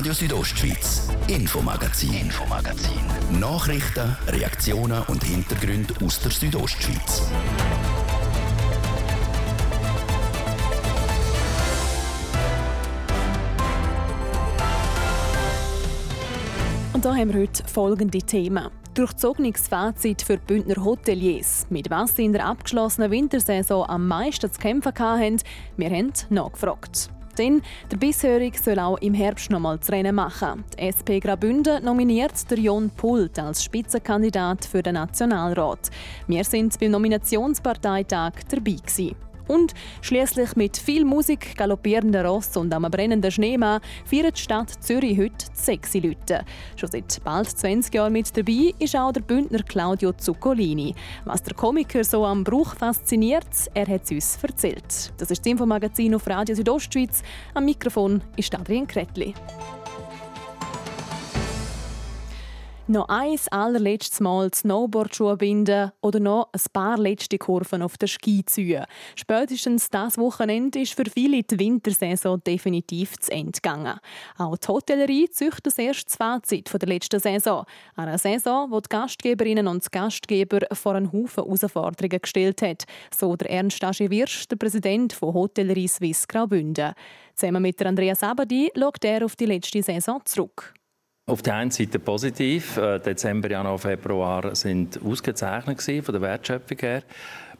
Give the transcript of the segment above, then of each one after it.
Radio Südostschweiz, Infomagazin, Infomagazin. Nachrichten, Reaktionen und Hintergründe aus der Südostschweiz. Und da haben wir heute folgende Themen. Durchzogenes Fazit für Bündner Hoteliers. Mit was sie in der abgeschlossenen Wintersaison am meisten zu kämpfen hatten, wir haben nachgefragt. Denn der Bisshörig soll auch im Herbst noch mal das Rennen machen. Die SP Graubünden nominiert der Jon Pult als Spitzenkandidat für den Nationalrat. Wir sind beim Nominationsparteitag dabei gewesen. Und schließlich mit viel Musik, galoppierenden Ross und einem brennenden Schneemann feiert die Stadt Zürich heute sexy Leute. Schon seit bald 20 Jahren mit dabei ist auch der Bündner Claudio Zuccolini. Was der Komiker so am Bruch fasziniert, er hat es uns erzählt. Das ist das Infomagazin auf Radio Südostschweiz. Am Mikrofon ist Adrian Kretli. Noch ein allerletztes Mal Snowboardschuhe binden oder noch ein paar letzte Kurven auf der Ski ziehen. Spätestens das Wochenende ist für viele die Wintersaison definitiv zu Ende gegangen. Auch die Hotellerie züchtet das erste Fazit der letzten Saison. Eine Saison, die die Gastgeberinnen und Gastgeber vor einen Haufen Herausforderungen gestellt hat. So der Ernst Wirsch, der Präsident von Hotellerie Swiss Graubünden. Zusammen mit Andreas Abadi schaut er auf die letzte Saison zurück. Auf der einen Seite positiv. Äh, Dezember, Januar, Februar sind ausgezeichnet von der Wertschöpfung her.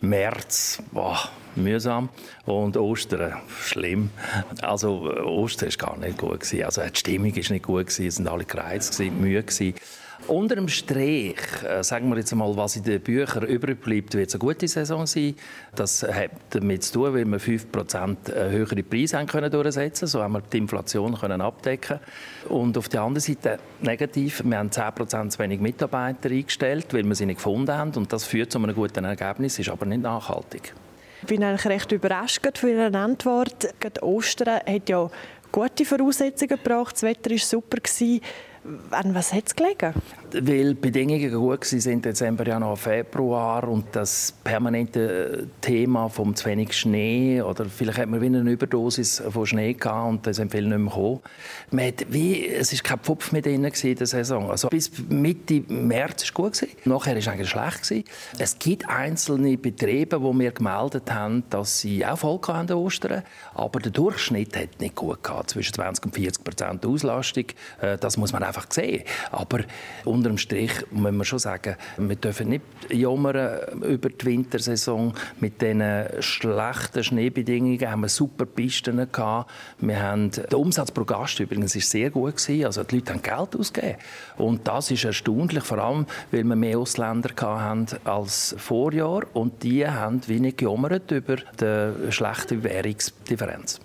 März, boah, mühsam. Und Ostern, schlimm. Also Ostern war gar nicht gut. Also die Stimmung war nicht gut. Es waren alle gereizt, müde. Unter dem Strich, äh, sagen wir jetzt mal, was in den Büchern übrig bleibt, wird es eine gute Saison sein. Das hat damit zu tun, weil wir 5% äh, höhere Preise haben können durchsetzen So haben wir die Inflation können abdecken Und auf der anderen Seite negativ, wir haben 10% zu wenig Mitarbeiter eingestellt, weil wir sie nicht gefunden haben. Und das führt zu einem guten Ergebnis, ist aber nicht nachhaltig. Ich bin eigentlich recht überrascht für Ihre Antwort. Gerade Ostern hat ja gute Voraussetzungen gebracht. Das Wetter war super. An was hat es gelegen? weil die Bedingungen gut waren, Dezember, Januar, Februar und das permanente Thema vom zu wenig Schnee oder vielleicht hat man wie eine Überdosis von Schnee gehabt und da sind viele nicht mehr gekommen. Hat wie, es war kein Pfupf mehr drin in der Saison. Also bis Mitte März war es gut. Nachher war es eigentlich schlecht. Gewesen. Es gibt einzelne Betriebe, die mir gemeldet haben, dass sie auch voll an Ostern, aber der Durchschnitt hat nicht gut gehabt, zwischen 20 und 40 Prozent Auslastung. Äh, das muss man einfach sehen. Aber unterm Strich muss man schon sagen, wir dürfen nicht jammern über die Wintersaison. Mit diesen schlechten Schneebedingungen haben wir super Pisten gehabt. Wir haben, der Umsatz pro Gast übrigens ist sehr gut gewesen. Also die Leute haben Geld ausgegeben. Und das ist erstaunlich, vor allem, weil wir mehr Ausländer hatten als Vorjahr. Und die haben wenig gejammert über die schlechte Währungsdifferenz.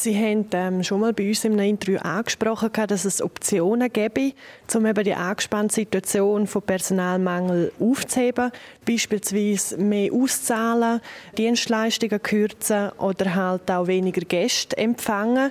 Sie haben ähm, schon mal bei uns im Interview angesprochen, dass es Optionen gäbe, um eben die angespannte Situation von Personalmangel aufzuheben. Beispielsweise mehr auszahlen, Dienstleistungen kürzen oder halt auch weniger Gäste empfangen.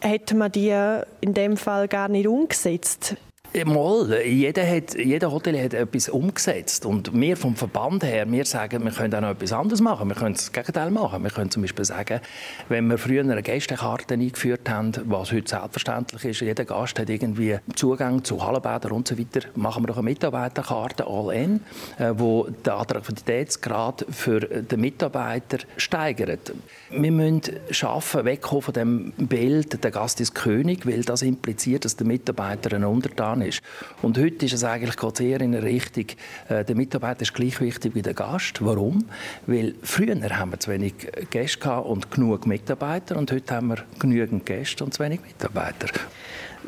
Hätte man die in dem Fall gar nicht umgesetzt? Mal, jeder, hat, jeder Hotel hat etwas umgesetzt. Und wir vom Verband her, wir sagen, wir können auch noch etwas anderes machen. Wir können das Gegenteil machen. Wir können zum Beispiel sagen, wenn wir früher eine Gästekarte eingeführt haben, was heute selbstverständlich ist, jeder Gast hat irgendwie Zugang zu Hallenbädern und so weiter, machen wir doch eine Mitarbeiterkarte All-In, äh, wo den Attraktivitätsgrad für den Mitarbeiter steigert. Wir müssen schaffen, wegkommen von dem Bild, der Gast ist König, weil das impliziert, dass der Mitarbeiter ein Untertan ist. Und heute ist es eigentlich geht eher in eine Richtung, äh, der Mitarbeiter ist gleich wichtig wie der Gast. Warum? Weil früher haben wir zu wenig Gäste und genug Mitarbeiter und heute haben wir genügend Gäste und zu wenig Mitarbeiter.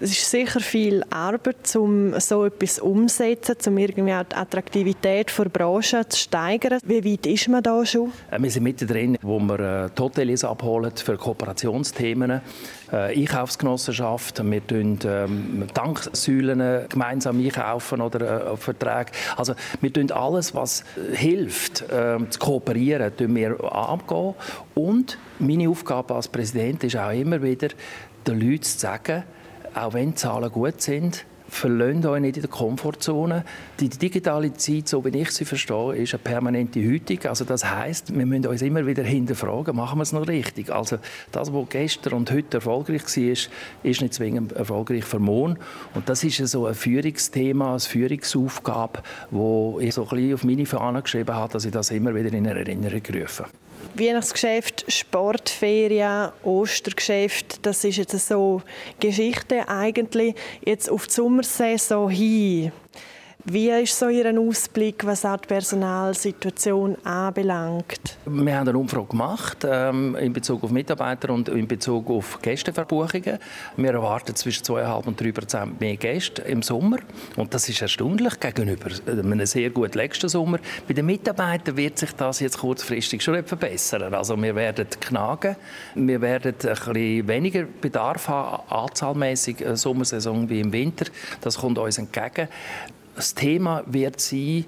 Es ist sicher viel Arbeit, um so etwas umzusetzen, um irgendwie auch die Attraktivität der Branche zu steigern. Wie weit ist man da schon? Äh, wir sind mittendrin, wo wir äh, die Hotels abholen für Kooperationsthemen. Äh, Einkaufsgenossenschaft, wir tun ähm, Tanksäulen gemeinsam einkaufen oder äh, Verträge. Also wir tun alles, was hilft, äh, zu kooperieren, tun wir angehen. Und meine Aufgabe als Präsident ist auch immer wieder, den Leuten zu sagen, auch wenn die Zahlen gut sind, verlöhnt euch nicht in der Komfortzone. Die digitale Zeit, so wie ich sie verstehe, ist eine permanente Hütung. Also das heißt, wir müssen uns immer wieder hinterfragen, machen wir es noch richtig? Also das, was gestern und heute erfolgreich war, ist nicht zwingend erfolgreich für morgen. Und das ist so ein Führungsthema, eine Führungsaufgabe, wo ich so ein bisschen auf meine Fahne geschrieben habe, dass ich das immer wieder in Erinnerung rufe. Weihnachtsgeschäft, Sportferien, Ostergeschäft, das ist jetzt so Geschichte eigentlich jetzt auf die Sommersaison hin. Wie ist so Ihr Ausblick, was auch die Personalsituation anbelangt? Wir haben eine Umfrage gemacht ähm, in Bezug auf Mitarbeiter und in Bezug auf Gästeverbuchungen. Wir erwarten zwischen 2,5 und 3 Prozent mehr Gäste im Sommer. Und das ist erstaunlich gegenüber einem sehr guten letzten Sommer. Bei den Mitarbeitern wird sich das jetzt kurzfristig schon verbessern. Also wir werden knagen. Wir werden ein bisschen weniger Bedarf haben, anzahlmäßig äh, Sommersaison wie im Winter. Das kommt uns entgegen. Das Thema wird sein,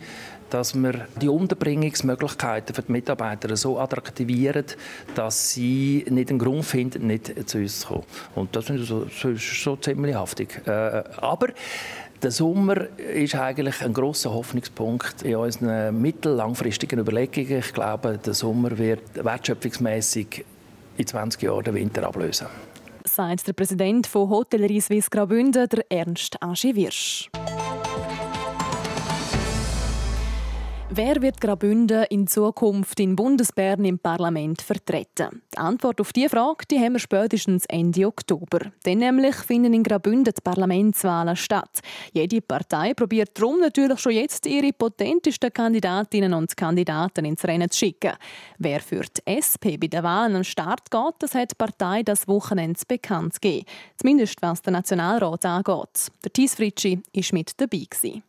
dass wir die Unterbringungsmöglichkeiten für die Mitarbeiter so attraktivieren, dass sie nicht einen Grund finden, nicht zu uns zu kommen. Und das ist so, so, so ziemlich haftig. Äh, aber der Sommer ist eigentlich ein großer Hoffnungspunkt in unseren mittel-langfristigen Überlegungen. Ich glaube, der Sommer wird wertschöpfungsmäßig in 20 Jahren den Winter ablösen. Sagt der Präsident von Hotellerie Suisse Graubünden, Ernst Aschi Wirsch. Wer wird Graubünden in Zukunft in Bundesbern im Parlament vertreten? Die Antwort auf diese Frage die haben wir spätestens Ende Oktober. Dann nämlich finden in Graubünden die Parlamentswahlen statt. Jede Partei probiert darum natürlich schon jetzt ihre potentesten Kandidatinnen und Kandidaten ins Rennen zu schicken. Wer für die SP bei den Wahlen den Start geht, das hat die Partei das Wochenende bekannt gegeben. Zumindest was den Nationalrat angeht. Der Thies Fritschi war mit dabei. Gewesen.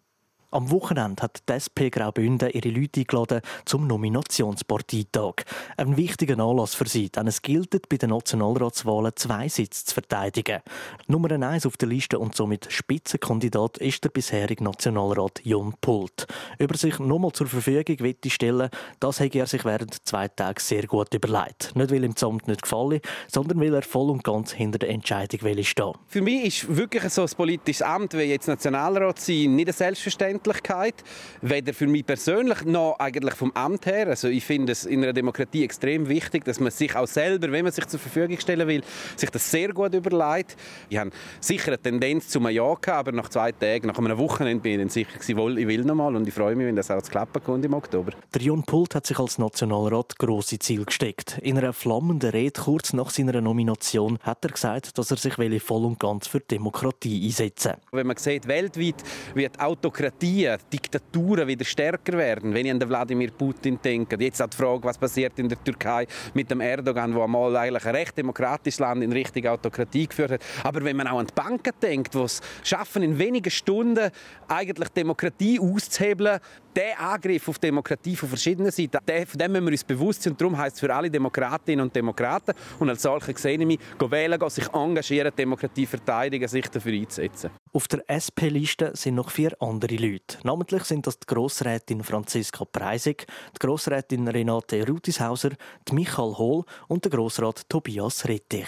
Am Wochenende hat die SP Graubünden ihre Leute eingeladen zum Nominationsparteitag. Ein wichtiger Anlass für sie, denn es gilt bei den Nationalratswahlen zwei Sitze zu verteidigen. Nummer eins auf der Liste und somit Spitzenkandidat ist der bisherige Nationalrat Jon Pult. Über sich nochmal zur Verfügung will stellen, das hat er sich während zwei Tagen sehr gut überlegt. Nicht, weil ihm das Amt nicht gefallen, sondern weil er voll und ganz hinter der Entscheidung will stehen. Für mich ist wirklich so ein politisches Amt wie jetzt Nationalrat sein nicht eine Selbstverständlichkeit. Öffentlichkeit, weder für mich persönlich noch eigentlich vom Amt her. Also ich finde es in einer Demokratie extrem wichtig, dass man sich auch selber, wenn man sich zur Verfügung stellen will, sich das sehr gut überlegt. Ich habe sicher eine Tendenz zu einem Ja gehabt, aber nach zwei Tagen, nach einem Wochenende bin ich dann sicher gewesen, ich will noch mal und ich freue mich, wenn das auch zu klappen kommt im Oktober. Der Jon Pult hat sich als Nationalrat grosse Ziele gesteckt. In einer flammenden Rede kurz nach seiner Nomination hat er gesagt, dass er sich voll und ganz für Demokratie einsetzen Wenn man sieht, weltweit wird Autokratie Demokratien, Diktaturen wieder stärker werden. Wenn ich an den Wladimir Putin denke, jetzt auch die Frage, was passiert in der Türkei mit dem Erdogan, wo einmal eigentlich ein recht demokratisches Land in Richtung Autokratie geführt hat. Aber wenn man auch an die Banken denkt, die es schaffen, in wenigen Stunden eigentlich Demokratie auszuhebeln, der Angriff auf Demokratie von verschiedenen Seiten, von dem müssen wir uns bewusst sein. Und darum heisst es für alle Demokratinnen und Demokraten und als solche sehe ich mich, wählen, sich engagieren, Demokratie verteidigen, sich dafür einzusetzen. Auf der SP-Liste sind noch vier andere Leute. Namentlich sind das die Grossrätin Franziska Preisig, die Grossrätin Renate Rutishauser, die Michael Hohl und der Grossrat Tobias Rettich.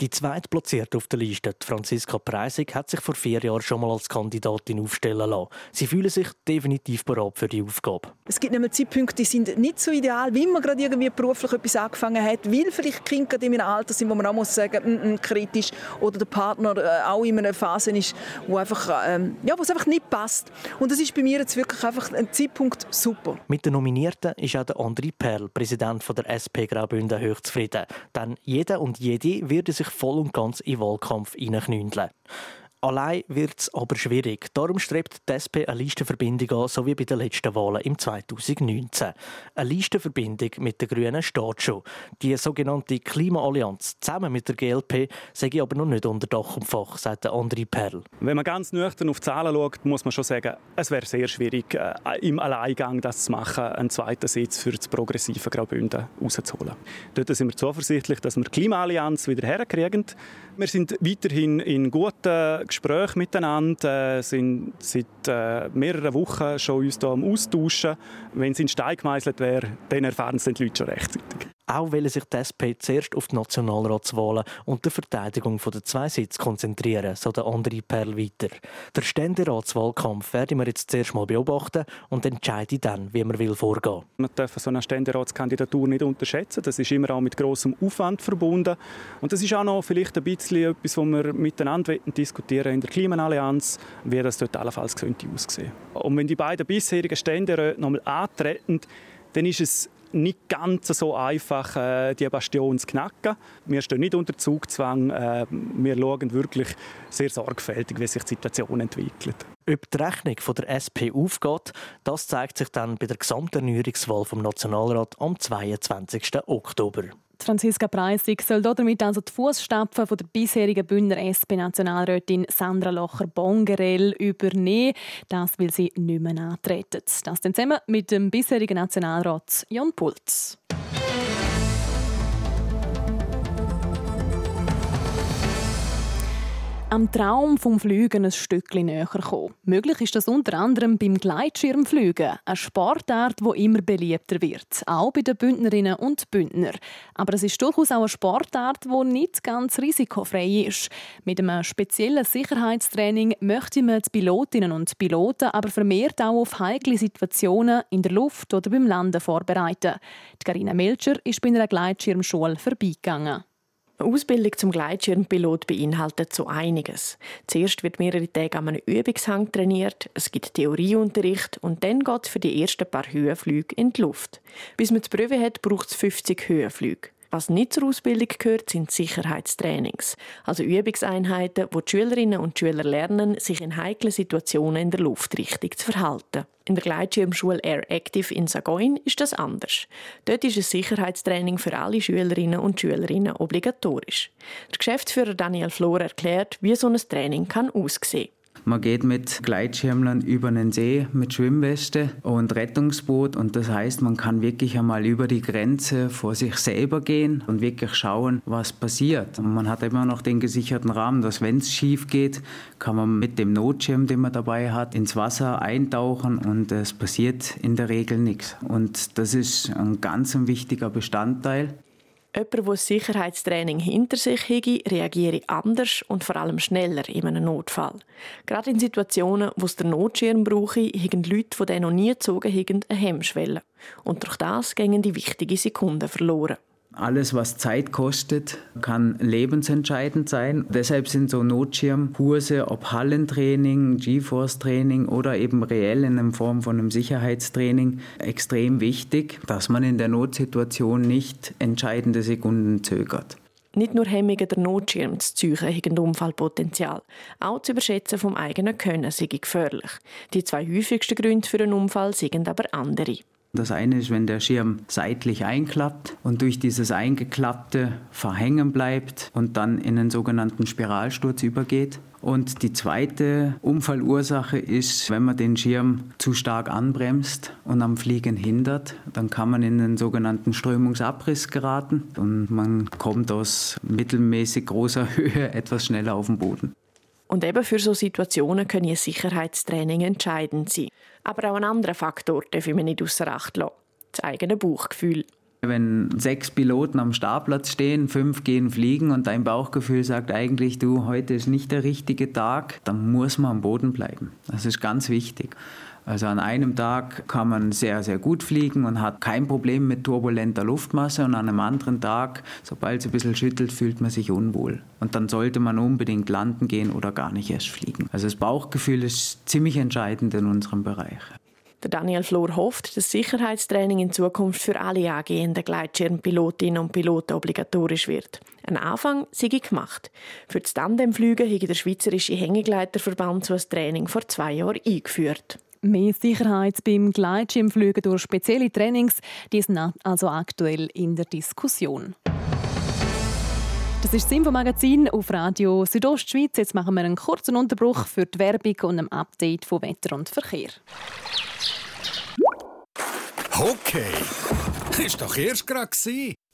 Die zweitplatzierte auf der Liste, Franziska Preisig, hat sich vor vier Jahren schon mal als Kandidatin aufstellen lassen. Sie fühlen sich definitiv bereit für die Aufgabe. Es gibt nämlich Zeitpunkte, die sind nicht so ideal, wie man gerade irgendwie beruflich etwas angefangen hat, weil vielleicht Kinder in einem Alter sind, wo man auch muss sagen, mm, mm, kritisch oder der Partner äh, auch in einer Phase ist, wo einfach, ähm, ja, wo es einfach nicht passt. Und das ist bei mir jetzt wirklich einfach ein Zeitpunkt super. Mit den Nominierten ist auch der André Perl, Präsident von der SP Graubünden, hochzufrieden. Denn jeder und jede würde sich voll und ganz in den Wahlkampf hineinknündeln. Allein wird es aber schwierig. Darum strebt die SP eine Listenverbindung an, so wie bei den letzten Wahlen im 2019. Eine Listenverbindung mit den Grünen steht schon. Die sogenannte Klimaallianz zusammen mit der GLP ich aber noch nicht unter Dach und Fach, sagt André Perl. Wenn man ganz nüchtern auf die Zahlen schaut, muss man schon sagen, es wäre sehr schwierig, äh, im Alleingang das zu machen, einen zweiten Sitz für das progressive Graubünden rauszuholen. Dort sind wir zuversichtlich, dass wir die Klimaallianz wieder herkriegen. Wir sind weiterhin in guten Gesprächen miteinander, äh, sind seit äh, mehreren Wochen schon uns hier am Austauschen. Wenn es in Stein gemeißelt wäre, dann erfahren es die Leute schon rechtzeitig. Auch will sich die SP zuerst auf die Nationalratswahlen und die Verteidigung der zwei Sitze konzentrieren, so der andere Perl weiter. Der Ständeratswahlkampf werden wir jetzt zuerst mal beobachten und entscheiden dann, wie man will vorgehen. Man darf so eine Ständeratskandidatur nicht unterschätzen. Das ist immer auch mit großem Aufwand verbunden. Und das ist auch noch vielleicht ein bisschen etwas, was wir miteinander diskutieren in der Klimaallianz, wie das dort allenfalls könnte aussehen. Und wenn die beiden bisherigen Ständeräte nochmal antreten, dann ist es nicht ganz so einfach, äh, die Bastion zu knacken. Wir stehen nicht unter Zugzwang. Äh, wir schauen wirklich sehr sorgfältig, wie sich die Situation entwickelt. Ob die Rechnung der SP aufgeht, das zeigt sich dann bei der Gesamterneuerungswahl vom Nationalrat am 22. Oktober. Franziska Preissig soll damit also die Fußstapfen der bisherigen Bündner SP-Nationalrätin Sandra Locher-Bongerell übernehmen. Das will sie nicht mehr antreten. Das dann zusammen mit dem bisherigen Nationalrat Jon Pulz. Am Traum vom Fliegen ein Stückchen näher kommen. Möglich ist das unter anderem beim Gleitschirmfliegen, eine Sportart, die immer beliebter wird, auch bei den Bündnerinnen und Bündner. Aber es ist durchaus auch eine Sportart, die nicht ganz risikofrei ist. Mit einem speziellen Sicherheitstraining möchte man die Pilotinnen und Piloten aber vermehrt auch auf heikle Situationen in der Luft oder beim Landen vorbereiten. Die Carina Melcher ist bei einer Gleitschirmschule vorbeigegangen. Eine Ausbildung zum Gleitschirmpilot beinhaltet so einiges. Zuerst wird mehrere Tage an einem Übungshang trainiert, es gibt Theorieunterricht und dann geht es für die ersten paar Höhenflüge in die Luft. Bis man die Prüfe hat, braucht es 50 Höhenflüge. Was nicht zur Ausbildung gehört, sind Sicherheitstrainings, also Übungseinheiten, wo die Schülerinnen und Schüler lernen, sich in heiklen Situationen in der Luft richtig zu verhalten. In der Gleitschirmschule Air Active in Sagoin ist das anders. Dort ist ein Sicherheitstraining für alle Schülerinnen und Schülerinnen obligatorisch. Der Geschäftsführer Daniel Flor erklärt, wie so ein Training kann aussehen man geht mit Gleitschirmlern über den See mit Schwimmweste und Rettungsboot und das heißt, man kann wirklich einmal über die Grenze vor sich selber gehen und wirklich schauen, was passiert. Und man hat immer noch den gesicherten Rahmen, dass wenn es schief geht, kann man mit dem Notschirm, den man dabei hat, ins Wasser eintauchen und es passiert in der Regel nichts. Und das ist ein ganz wichtiger Bestandteil. Jemand, der Sicherheitstraining hinter sich hat, reagiere anders und vor allem schneller in einem Notfall. Gerade in Situationen, wo es der Notschirm brauche, haben Leute, die noch nie gezogen haben, eine Hemmschwelle. Und durch das gehen die wichtigen Sekunden verloren. Alles, was Zeit kostet, kann lebensentscheidend sein. Deshalb sind so Notschirmkurse, ob Hallentraining, GeForce-Training oder eben reell in Form von einem Sicherheitstraining, extrem wichtig, dass man in der Notsituation nicht entscheidende Sekunden zögert. Nicht nur Hemmungen der Notschirm zu ziehen haben Unfallpotenzial. Auch zu überschätzen vom eigenen Können sei gefährlich. Die zwei häufigsten Gründe für einen Unfall sind aber andere. Das eine ist, wenn der Schirm seitlich einklappt und durch dieses eingeklappte verhängen bleibt und dann in einen sogenannten Spiralsturz übergeht. Und die zweite Unfallursache ist, wenn man den Schirm zu stark anbremst und am Fliegen hindert, dann kann man in einen sogenannten Strömungsabriss geraten und man kommt aus mittelmäßig großer Höhe etwas schneller auf den Boden. Und eben für so Situationen können Sicherheitstraining entscheidend sein. Aber auch ein anderer Faktor darf man nicht außer Acht lassen. Das eigene Bauchgefühl. Wenn sechs Piloten am Startplatz stehen, fünf gehen fliegen und dein Bauchgefühl sagt eigentlich, du, heute ist nicht der richtige Tag, dann muss man am Boden bleiben. Das ist ganz wichtig. Also an einem Tag kann man sehr, sehr gut fliegen und hat kein Problem mit turbulenter Luftmasse und an einem anderen Tag, sobald es ein bisschen schüttelt, fühlt man sich unwohl. Und dann sollte man unbedingt landen gehen oder gar nicht erst fliegen. Also das Bauchgefühl ist ziemlich entscheidend in unserem Bereich. Der Daniel Flor hofft, dass Sicherheitstraining in Zukunft für alle angehenden Gleitschirmpilotinnen und Piloten obligatorisch wird. Ein Anfang sei gemacht. Für das Tandemflügen hat der Schweizerische Hängegleiterverband so ein Training vor zwei Jahren eingeführt. Mehr Sicherheit beim Gleitschirmflügen durch spezielle Trainings, die sind also aktuell in der Diskussion. Das ist das Infomagazin auf Radio Südostschweiz. Jetzt machen wir einen kurzen Unterbruch für die Werbung und ein Update von Wetter und Verkehr. Okay, ist doch erst gerade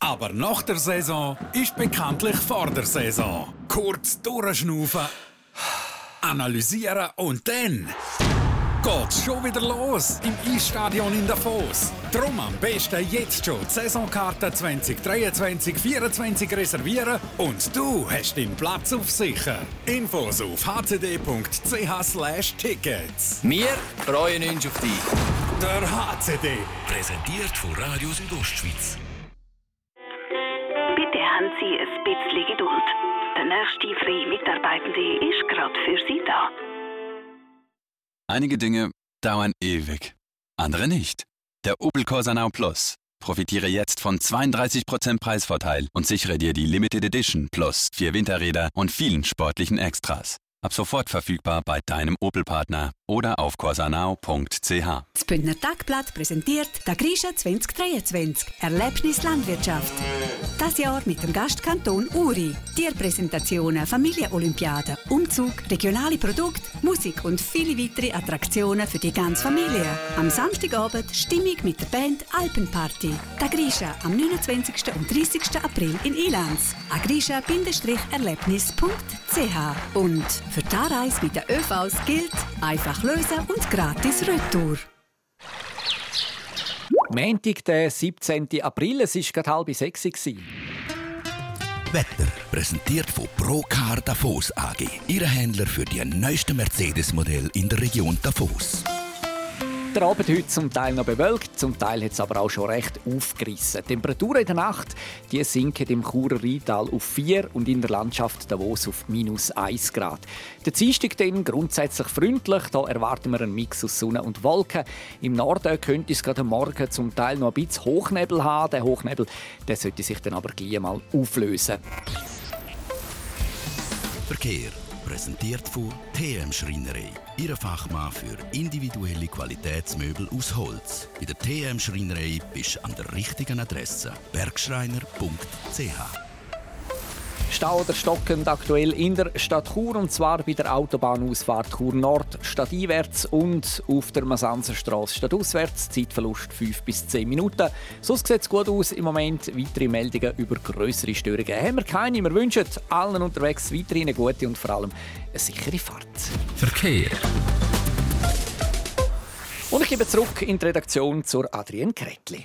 aber nach der Saison ist bekanntlich vor der Saison. Kurz durchschnaufen, analysieren und dann geht's schon wieder los im Eisstadion in Davos. Drum am besten jetzt schon die Saisonkarte 2023-24 reservieren und du hast deinen Platz auf sicher. Infos auf hcd.ch/tickets. Wir freuen uns auf dich. Der HCD. Präsentiert von Radio Südostschweiz. Bitte haben Sie ein bisschen Geduld. Der nächste freie Mitarbeitende ist gerade für Sie da. Einige Dinge dauern ewig, andere nicht. Der Opel Corsa Now Plus. Profitiere jetzt von 32% Preisvorteil und sichere dir die Limited Edition Plus vier Winterräder und vielen sportlichen Extras. Ab sofort verfügbar bei deinem Opel-Partner oder auf corsanau.ch. Das Bündner Tagblatt präsentiert «Der Grisha 2023 – Erlebnis Landwirtschaft». Das Jahr mit dem Gastkanton Uri. Tierpräsentationen, Familienolympiaden, Umzug, regionale Produkte, Musik und viele weitere Attraktionen für die ganze Familie. Am Samstagabend Stimmung mit der Band Alpenparty. «Der Grisha» am 29. und 30. April in Ilanz. agrisha-erlebnis.ch Und für die Anreise mit den ÖVs gilt einfach lösen und gratis Retour. Montag, der 17. April, es war gerade halb sechs. Wetter präsentiert von Procar Davos AG, Ihre Händler für die neuesten Mercedes-Modelle in der Region Davos. Der Abend heute zum Teil noch bewölkt, zum Teil hat es aber auch schon recht aufgerissen. Die Temperaturen in der Nacht die sinken im Churer Rheintal auf 4 und in der Landschaft Davos auf minus 1 Grad. Der Dienstag dann grundsätzlich freundlich, da erwarten wir einen Mix aus Sonne und Wolken. Im Norden könnte es gerade Morgen zum Teil noch ein bisschen Hochnebel haben. Der Hochnebel der sollte sich dann aber gleich mal auflösen. Verkehr präsentiert von TM Schreinerei. Ihre Fachmann für individuelle Qualitätsmöbel aus Holz. Bei der TM Schreinerei bist du an der richtigen Adresse. Bergschreiner.ch Stau oder stockend aktuell in der Stadt Chur und zwar bei der Autobahnausfahrt Chur Nord stadteinwärts und auf der Masanzerstraße stadtauswärts. Zeitverlust 5 bis 10 Minuten. Sonst sieht es gut aus im Moment. Weitere Meldungen über größere Störungen haben wir keine. Wir wünschen allen unterwegs weiterhin eine gute und vor allem eine sichere Fahrt. Verkehr. Und ich gebe zurück in die Redaktion zur Adrienne Kretli.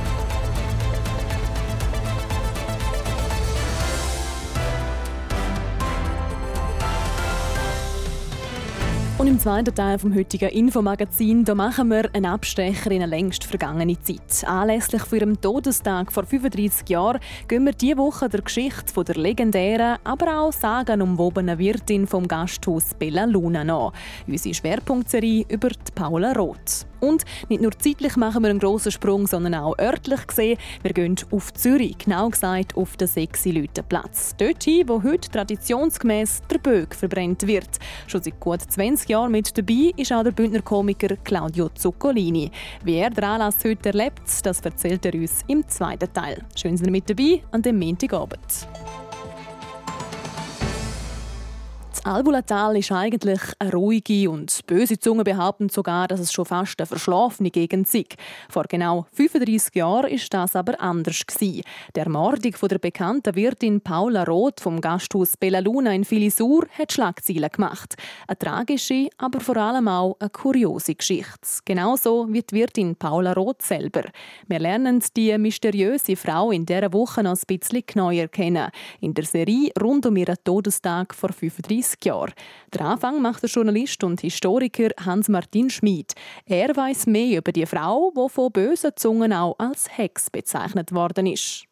Und im zweiten Teil vom heutigen Infomagazin da machen wir einen Abstecher in eine längst vergangene Zeit. Anlässlich für ihrem Todestag vor 35 Jahren gehen wir diese Woche der Geschichte von der legendären, aber auch sagenumwobenen Wirtin vom Gasthaus Bella Luna nach. Unsere Schwerpunktserie über die Paula Roth. Und nicht nur zeitlich machen wir einen grossen Sprung, sondern auch örtlich gesehen. Wir gehen auf Zürich, genau gesagt auf den sexy Platz. Dort hin, wo heute traditionsgemäß der Böck verbrennt wird. Schon seit gut 20 Jahren mit dabei ist auch der Bündner Komiker Claudio Zuccolini. Wie er den Anlass heute erlebt, das erzählt er uns im zweiten Teil. Schön, dass ihr mit dabei an dem Montagabend. Albulatal ist eigentlich eine ruhige und böse Zunge behaupten sogar, dass es schon fast eine verschlafene Gegend sei. Vor genau 35 Jahren ist das aber anders gewesen. Der Mordung von der bekannten Wirtin Paula Roth vom Gasthaus Bella Luna in Filisur hat Schlagzeilen gemacht. Eine tragische, aber vor allem auch eine kuriose Geschichte. Genauso wie die Wirtin Paula Roth selber. Wir lernen die mysteriöse Frau in dieser Woche noch ein bisschen genauer kennen. In der Serie rund um ihren Todestag vor 35 Jahren. Der Anfang macht der Journalist und Historiker Hans-Martin Schmid. Er weiß mehr über die Frau, die von bösen Zungen auch als Hex bezeichnet worden ist.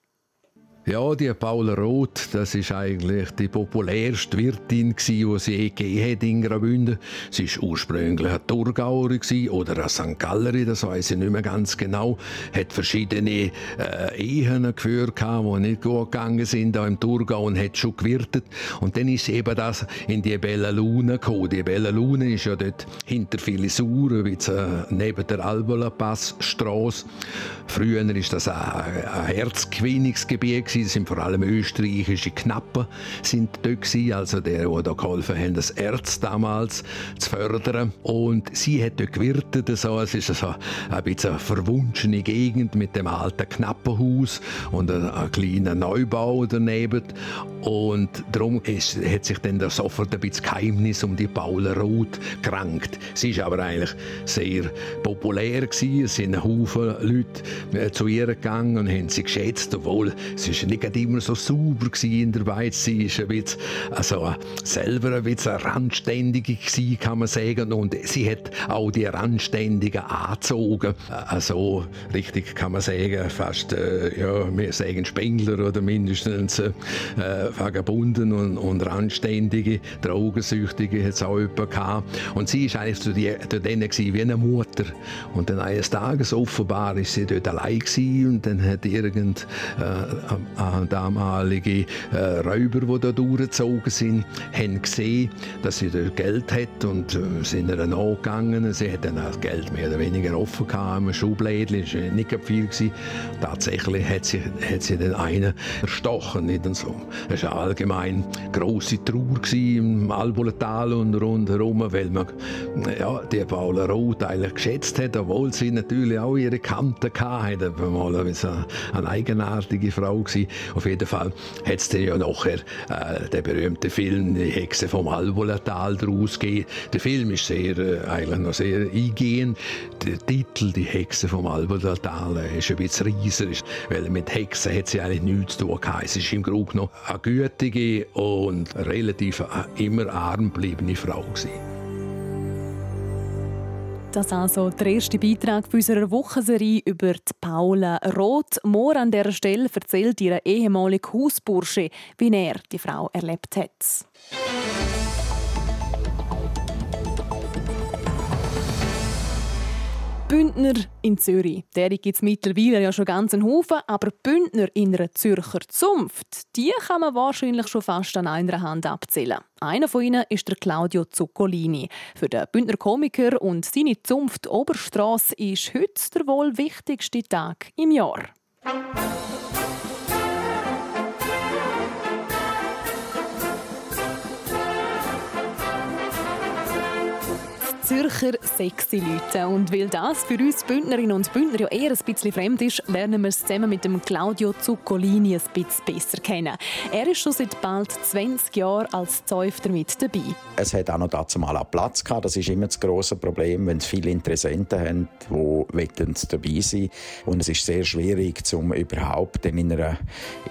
Ja, die Paula Roth, das ist eigentlich die populärste Wirtin, die es je gegeben hat in Graubünden. Sie war ursprünglich eine Thurgauerin oder eine St. Gallerin, das weiß ich nicht mehr ganz genau. Hat verschiedene äh, Ehen geführt, die nicht gut gegangen sind da im Thurgau und hat schon gewirtet. Und dann ist eben das in die Bella Luna gekommen. Die Bella Luna ist ja dort hinter Filisur, äh, neben der Albola Passstraße. Früher war das ein, ein Herzgewinnungsgebiet Es sind vor allem österreichische Knappen sind dort gewesen, also der, der da geholfen hat, das Erz damals zu fördern. Und sie hat dort gewirtet. So. Es ist so ein bisschen eine verwunschene Gegend mit dem alten Knappenhaus und einem kleinen Neubau daneben. Und darum ist, hat sich dann sofort ein bisschen Geheimnis um die Paula Roth gerankt. Sie ist aber eigentlich sehr populär gewesen. Es sind Haufen Leute äh, zu ihr gegangen und haben sie geschätzt, obwohl sie ist nicht immer so sauber in der Weiz. Sie ist ein bisschen, also selber ein bisschen randständige gewesen, kann man sagen. Und sie hat auch die Randständigen angezogen. Also richtig kann man sagen, fast, äh, ja, wir sagen Spengler oder mindestens äh, Vagabunden und, und Randständige, Drogensüchtige hat es auch jemand gehabt. Und sie ist eigentlich zu, die, zu denen wie eine Mutter. Und dann eines Tages offenbar ist sie dort allein gewesen und dann hat irgend äh, äh, damalige äh, Räuber, die da durchgezogen sind, haben gesehen, dass sie dort Geld hat und äh, sind ihr nachgegangen. Sie hat dann das Geld mehr oder weniger offen gehabt, im Schublädchen, es war nicht viel. Gewesen. Tatsächlich hat sie, hat sie den einen erstochen. Nicht so. Es war allgemein grosse Trauer im Alboletal und rundherum, weil man ja, die Paula Roth eigentlich geschätzt hat, obwohl sie natürlich auch ihre Kanten hatte. Mal eine eigenartige Frau gewesen. Auf jeden Fall hat es ja nachher äh, den berühmten Film «Die Hexe vom Alboletal» daraus gegeben. Der Film ist sehr, äh, eigentlich noch sehr eingehend. Der Titel «Die Hexe vom Alboletal» äh, ist ein bisschen rieserisch, weil mit Hexen hat sie eigentlich nichts zu tun gehabt. Es ist im Grunde noch eine gütige und relativ äh, immer arm gebliebene Frau gewesen. Das also der erste Beitrag unserer Wochenserie über die Paula Roth. Moor an der Stelle erzählt ihre ehemalige Hausbursche, wie er die Frau erlebt hat. Bündner in Zürich. Der gibt es mittlerweile ja schon ganz einen Haufen, aber Bündner in einer Zürcher Zunft, die kann man wahrscheinlich schon fast an einer Hand abzählen. Einer von ihnen ist der Claudio Zuccolini. Für den Bündner Komiker und seine Zunft Oberstrasse ist heute der wohl wichtigste Tag im Jahr. Zürcher sexy Leute. Und weil das für uns Bündnerinnen und Bündner ja eher ein bisschen fremd ist, lernen wir es zusammen mit dem Claudio Zuccolini ein bisschen besser kennen. Er ist schon seit bald 20 Jahren als Zäufter mit dabei. Es hat auch noch dazu mal Platz gehabt. Das ist immer das große Problem, wenn es viele Interessenten haben, die dabei sein Und es ist sehr schwierig, um überhaupt in einer,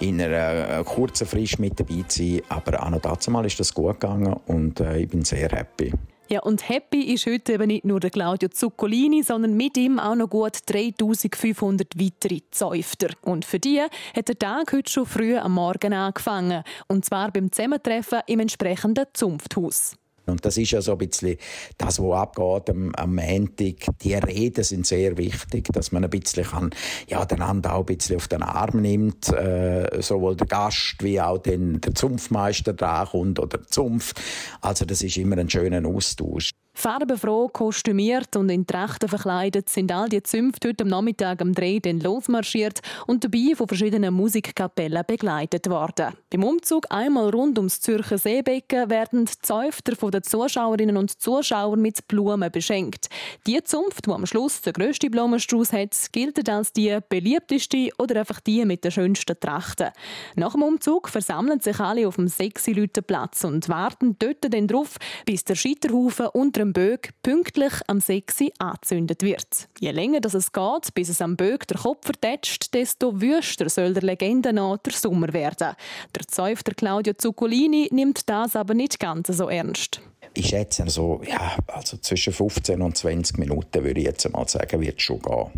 in einer kurzen Frist mit dabei zu sein. Aber auch noch dazu mal ist das gut gegangen und äh, ich bin sehr happy. Ja, und happy ist heute eben nicht nur der Claudio Zuccolini, sondern mit ihm auch noch gut 3500 weitere Zäufter. Und für die hat der Tag heute schon früh am Morgen angefangen. Und zwar beim Zusammentreffen im entsprechenden Zunfthaus. Und das ist ja so ein bisschen das, was abgeht am, am Montag. Die Reden sind sehr wichtig, dass man ein bisschen kann, ja, den anderen auch ein bisschen auf den Arm nimmt, äh, sowohl der Gast wie auch den, der Zunftmeister drankommt oder der Zunft. Also das ist immer ein schöner Austausch. Farbenfroh, kostümiert und in Trachten verkleidet sind all die Zünfte heute am Nachmittag am Dreh dann losmarschiert und dabei von verschiedenen Musikkapellen begleitet worden. Beim Umzug einmal rund ums Zürcher Seebecken werden die Zäufter von den Zuschauerinnen und Zuschauern mit Blumen beschenkt. Die Zunft, die am Schluss der grösste Blumenstrauß hat, gilt als die beliebteste oder einfach die mit den schönsten Trachten. Nach dem Umzug versammeln sich alle auf dem sexy Platz und warten dort dann drauf, bis der Scheiterhaufen unter dem Bög pünktlich am 6 angezündet wird. Je länger das es geht, bis es am Bög der Kopf vertätscht, desto wüster soll der Legende nach der Sommer werden. Der Zäufter Claudio Zuccolini nimmt das aber nicht ganz so ernst. Ich schätze so, ja, also zwischen 15 und 20 Minuten würde ich jetzt mal sagen, wird schon gehen.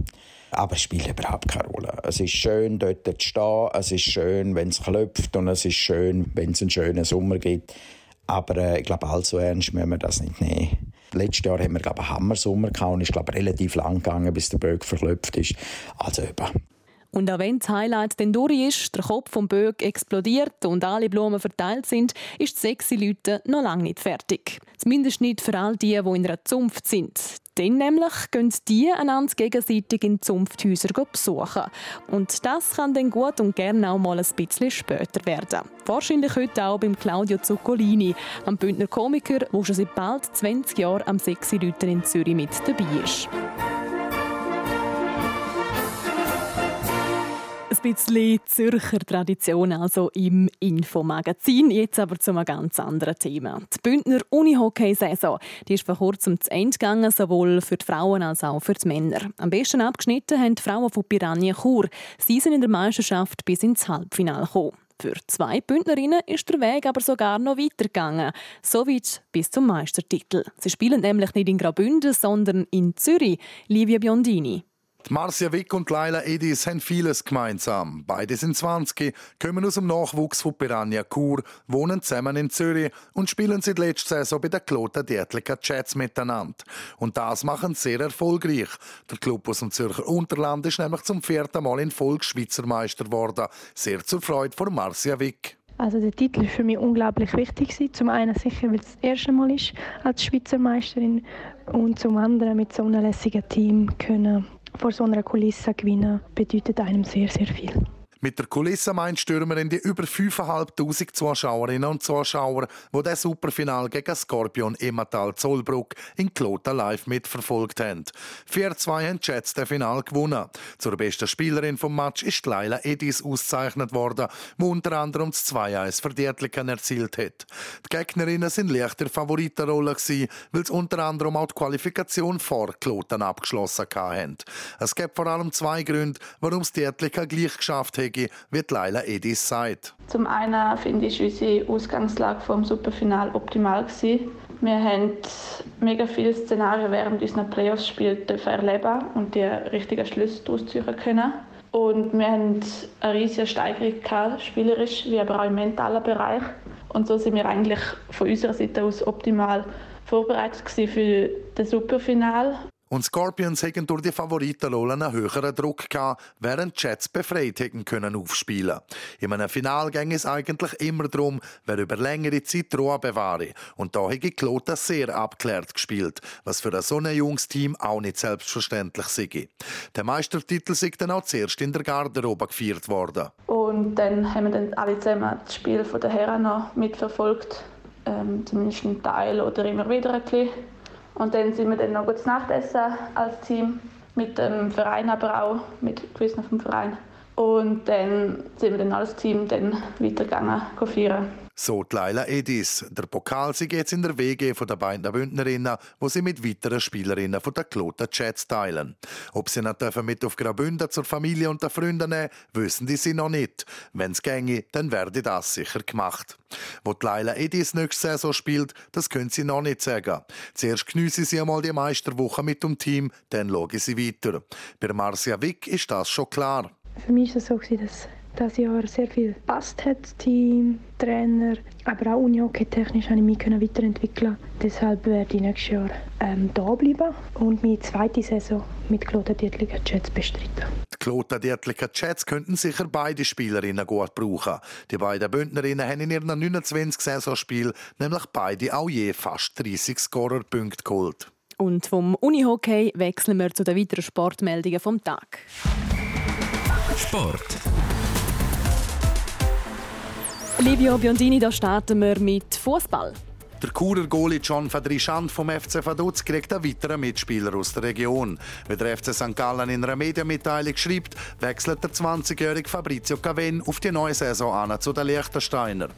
Aber es spielt überhaupt keine Rolle. Es ist schön, dort zu stehen. Es ist schön, wenn es klopft. Und es ist schön, wenn es einen schönen Sommer gibt. Aber äh, ich glaube, allzu ernst müssen wir das nicht nehmen. Letztes Jahr haben wir, glaube ich, einen Hammersommer gehabt und ist, glaube relativ lang gegangen, bis der Böck verklopft ist. Also eben. Und auch wenn das Highlight dann durch ist, der Kopf vom Böck explodiert und alle Blumen verteilt sind, ist die sexy Leute noch lange nicht fertig. Zumindest nicht für all die, die in einer Zunft sind. Dann nämlich gehen die einander gegenseitig in Zunfthäuser besuchen. Und das kann dann gut und gerne auch mal ein bisschen später werden. Wahrscheinlich heute auch beim Claudio Zuccolini, am Bündner Komiker, der schon seit bald 20 Jahren am Sexy in Zürich mit dabei ist. Ein bisschen Zürcher Tradition, also im Infomagazin. Jetzt aber zu einem ganz anderen Thema. Die Bündner Unihockey-Saison die ist vor kurzem zu Ende gegangen, sowohl für die Frauen als auch für die Männer. Am besten abgeschnitten haben die Frauen von Piranha Chur. Sie sind in der Meisterschaft bis ins Halbfinale gekommen. Für zwei Bündnerinnen ist der Weg aber sogar noch weitergegangen. So weit bis zum Meistertitel. Sie spielen nämlich nicht in Graubünden, sondern in Zürich. Livia Biondini. Marcia Wick und Laila Edis haben vieles gemeinsam. Beide sind 20, kommen aus dem Nachwuchs von Piranha Chur, wohnen zusammen in Zürich und spielen seit letzter Saison bei der Kloten Dietliker Chats miteinander. Und das machen sie sehr erfolgreich. Der Club aus dem Zürcher Unterland ist nämlich zum vierten Mal in Folge Schweizer Meister geworden. Sehr zur Freude von Marcia Wick. Also der Titel ist für mich unglaublich wichtig. Zum einen sicher, weil es das erste Mal ist als Schweizer Meisterin und zum anderen mit so einem lässigen Team können vor so einer Kulisse gewinnen, bedeutet einem sehr, sehr viel. Mit der Kulisse meint Stürmerin die über 5'500 Zuschauerinnen und Zuschauer, die das Superfinal gegen Scorpion Emmental Zollbruck in Kloten live mitverfolgt haben. 4-2 haben die Jets das Final gewonnen. Zur besten Spielerin vom Match ist Leila Edis ausgezeichnet worden, die unter anderem das 2-1 für Dietliken erzielt hat. Die Gegnerinnen sind leichter Favoritenrolle weil sie unter anderem auch die Qualifikation vor Kloten abgeschlossen haben. Es gibt vor allem zwei Gründe, warum es Dietliken gleich geschafft hat Wege, wie Leila Edis sagt. Zum einen finde ich unsere Ausgangslage vom Superfinal optimal gewesen. Wir haben mega viele Szenarien während unserer Playoffs-Spiele erleben und die richtigen Schlüsse daraus ziehen können. Und wir haben eine riesige Steigerung gehabt, spielerisch wie aber auch im mentalen Bereich. Und so sind wir eigentlich von unserer Seite aus optimal vorbereitet für das Superfinal. Und Scorpions hätten durch die Favoritenrolle einen höheren Druck gehabt, während Jets befreit hätten können aufspielen. In einem Final ging es eigentlich immer darum, wer über längere Zeit Ruhe bewahre. Und da hätte Kloten sehr abklärt gespielt, was für so ein junges Team auch nicht selbstverständlich sei. Der Meistertitel sei dann auch zuerst in der Garderobe gefeiert worden. Und dann haben wir dann alle zusammen das Spiel der Herren noch mitverfolgt. Ähm, zumindest ein Teil oder immer wieder ein bisschen. Und dann sind wir dann noch gut Nachtessen als Team, mit dem Verein aber auch, mit gewissen vom Verein. Und dann sind wir dann als Team dann weitergegangen, feiern. So die Leila Edis. Der Pokal sie jetzt in der WG von der beiden Bündnerinnen, wo sie mit weiteren Spielerinnen von der Kloten Chats teilen. Ob sie noch dürfen mit auf Graubünden zur Familie und den Freunden nehmen, wissen die sie noch nicht. Wenn es ginge, dann werde das sicher gemacht. Wo die Leila Edis nächste Saison spielt, das können sie noch nicht sagen. Zuerst geniessen sie einmal die Meisterwoche mit dem Team, dann schauen sie weiter. Bei Marcia Wick ist das schon klar. Für mich war es so, dass das Jahr sehr viel passt hat, Team, Trainer, aber auch Unihockey technisch habe ich mich weiterentwickeln. Deshalb werde ich nächstes Jahr ähm, da bleiben und meine zweite Saison mit Kloten Dietliker Jets bestreiten. Die Kloten Dietliker Jets könnten sicher beide Spielerinnen gut brauchen. Die beiden Bündnerinnen haben in ihren 29 Saisonspielen nämlich beide auch je fast 30 Scorerpunkte geholt. Und vom Unihockey wechseln wir zu den weiteren Sportmeldungen vom Tag. Sport. Livio Biondini, da starten wir mit Fußball. Der Churer Goalie John Fadrichand vom FC Vaduz kriegt einen weiteren Mitspieler aus der Region. Wie der FC St. Gallen in einer Medienmitteilung schreibt, wechselt der 20-jährige Fabrizio Caven auf die neue Saison an zu den Liechtensteiner.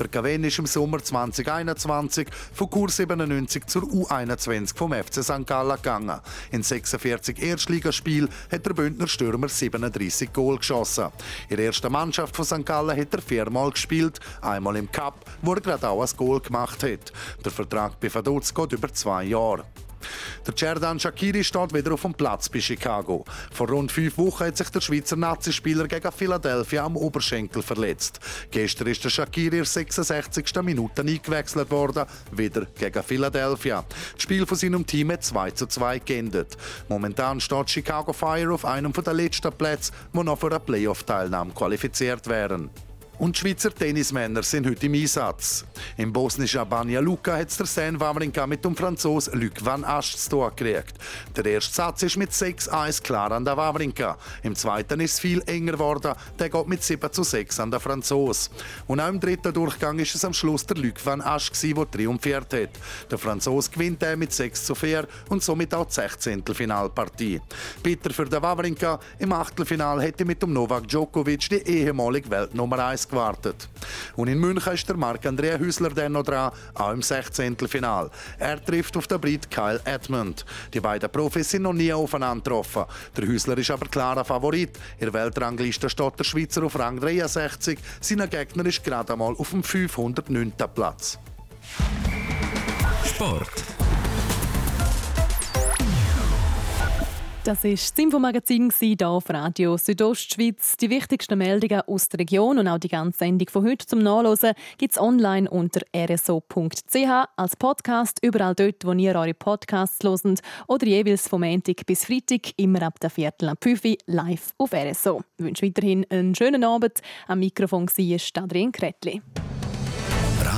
Der Caven ist im Sommer 2021 von Chur 97 zur U21 vom FC St. Gallen gegangen. In 46 Erstligaspielen hat der Bündner Stürmer 37 Goal geschossen. In der ersten Mannschaft von St. Gallen hat er viermal gespielt, einmal im Cup, wo er gerade auch ein Goal gemacht hat. Der Vertrag bei Vaduz geht über zwei Jahre. Der Cerdan Shakiri steht wieder auf dem Platz bei Chicago. Vor rund fünf Wochen hat sich der Schweizer Nazispieler gegen Philadelphia am Oberschenkel verletzt. Gestern ist der Shakiri in der 66. Minute eingewechselt worden, wieder gegen Philadelphia. Das Spiel von seinem Team hat 2 zu 2 geendet. Momentan steht Chicago Fire auf einem der letzten Plätze, die noch für eine Playoff-Teilnahme qualifiziert wären. Und die Schweizer Tennismänner sind heute im Einsatz. Im bosnischen Banja Luka hat der Sen Wawrinka mit dem Franzos Luc van Asch zu tun gekriegt. Der erste Satz ist mit 6-1 klar an der Wawrinka. Im zweiten ist es viel enger geworden. Der geht mit 7 zu 6 an der Franzos. Und auch im dritten Durchgang ist es am Schluss der Luc van Asch, der triumphiert hat. Der Franzos gewinnt er mit 6 zu 4 und somit auch die 16. Finalpartie. Bitter für den Wawrinka. Im Achtelfinal hätte mit dem Novak Djokovic die ehemalige Weltnummer 1 gewartet. Und in München ist der Marc-Andrea Hüsler dann noch dran, auch im 16. Final. Er trifft auf den Brit Kyle Edmund. Die beiden Profis sind noch nie aufeinander getroffen. Der Hüsler ist aber klarer Favorit. In der Weltrangliste steht der Schweizer auf Rang 63. Sein Gegner ist gerade einmal auf dem 509. Platz. Sport. Das war das Infomagazin hier auf Radio Südostschweiz. Die wichtigsten Meldungen aus der Region und auch die ganze Sendung von heute zum Nachlesen gibt es online unter rso.ch als Podcast, überall dort, wo ihr eure Podcasts hört oder jeweils vom Montag bis Freitag, immer ab der Viertel ab 5 Uhr live auf RSO. Ich wünsche weiterhin einen schönen Abend. Am Mikrofon war Adrian Kretli.